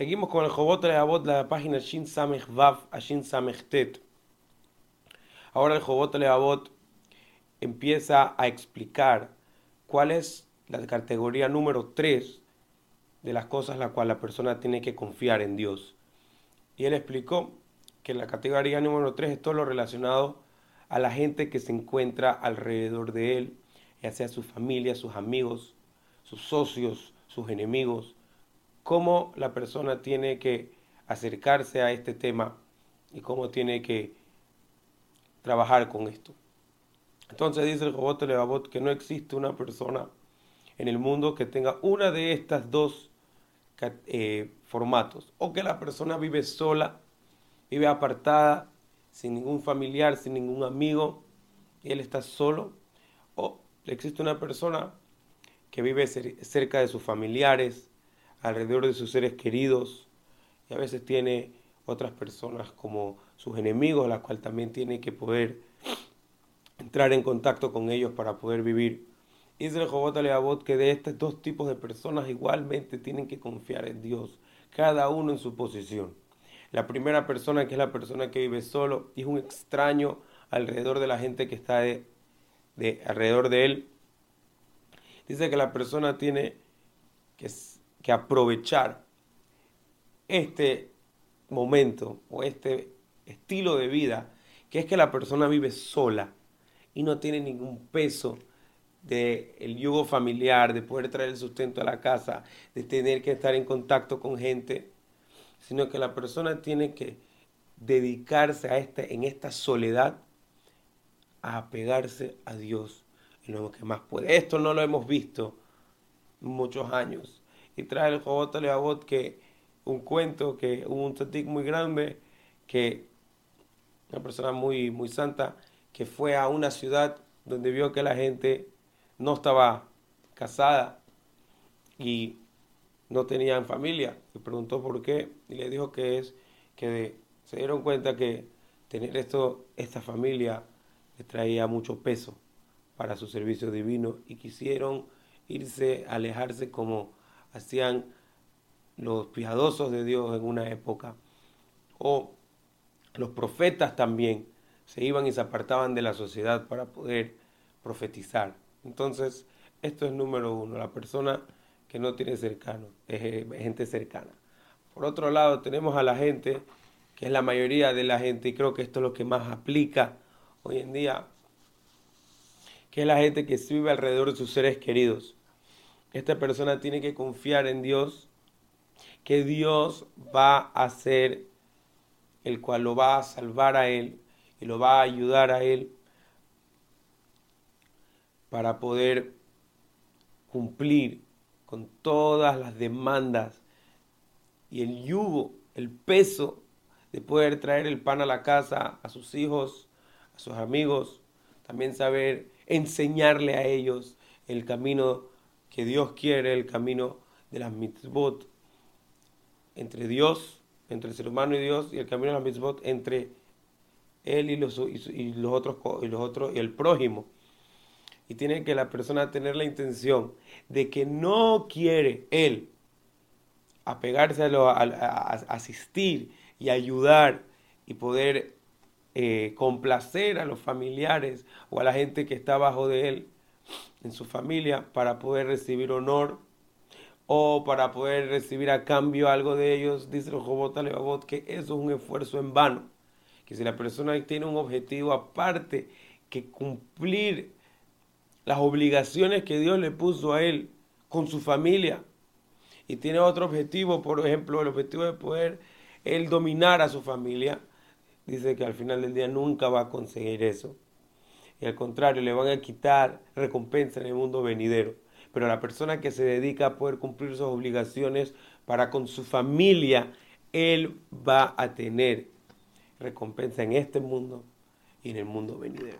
Seguimos con el Jobot Leavot, la página Shin Samech Vav a Shin Samech Tet. Ahora el Jobot Leavot empieza a explicar cuál es la categoría número 3 de las cosas en las cuales la persona tiene que confiar en Dios. Y él explicó que la categoría número 3 es todo lo relacionado a la gente que se encuentra alrededor de él, ya sea su familia, sus amigos, sus socios, sus enemigos, cómo la persona tiene que acercarse a este tema y cómo tiene que trabajar con esto. Entonces dice el Jobot Levavot que no existe una persona en el mundo que tenga una de estas dos eh, formatos. O que la persona vive sola, vive apartada, sin ningún familiar, sin ningún amigo, y él está solo. O existe una persona que vive cerca de sus familiares, alrededor de sus seres queridos, y a veces tiene otras personas como sus enemigos, las cuales también tiene que poder entrar en contacto con ellos para poder vivir. Israel Jobot Aleabot que de estos dos tipos de personas igualmente tienen que confiar en Dios, cada uno en su posición. La primera persona, que es la persona que vive solo, es un extraño alrededor de la gente que está de, alrededor de él. Dice que la persona tiene que, que aprovechar este momento o este estilo de vida, que es que la persona vive sola y no tiene ningún peso de el yugo familiar, de poder traer el sustento a la casa, de tener que estar en contacto con gente, sino que la persona tiene que dedicarse a este, en esta soledad a apegarse a Dios lo que más puede. Esto no lo hemos visto muchos años. Y trae el Jobot Leabot que un cuento que un tatik muy grande que una persona muy, muy santa que fue a una ciudad donde vio que la gente no estaba casada y no tenían familia. Y preguntó por qué y le dijo que es que se dieron cuenta que tener esto, esta familia le traía mucho peso para su servicio divino y quisieron irse, alejarse como hacían los piadosos de Dios en una época o los profetas también se iban y se apartaban de la sociedad para poder profetizar. Entonces, esto es número uno, la persona que no tiene cercano, eh, gente cercana. Por otro lado, tenemos a la gente, que es la mayoría de la gente, y creo que esto es lo que más aplica hoy en día, que es la gente que vive alrededor de sus seres queridos. Esta persona tiene que confiar en Dios, que Dios va a ser el cual lo va a salvar a él, y lo va a ayudar a él para poder cumplir con todas las demandas y el yugo, el peso de poder traer el pan a la casa a sus hijos, a sus amigos, también saber enseñarle a ellos el camino que Dios quiere, el camino de las mitzvot entre Dios, entre el ser humano y Dios, y el camino de las mitzvot entre él y los, otros y los otros y el prójimo. Y tiene que la persona tener la intención de que no quiere él apegarse a, asistir y ayudar y poder eh, complacer a los familiares o a la gente que está abajo de él en su familia para poder recibir honor o para poder recibir a cambio algo de ellos, dice el Jobot Levavot, que eso es un esfuerzo en vano que si la persona tiene un objetivo aparte que cumplir las obligaciones que Dios le puso a él con su familia y tiene otro objetivo, por ejemplo, el objetivo de poder él dominar a su familia, dice que al final del día nunca va a conseguir eso. Y al contrario, le van a quitar recompensa en el mundo venidero. Pero la persona que se dedica a poder cumplir sus obligaciones para con su familia, él va a tener recompensa en este mundo y en el mundo venidero.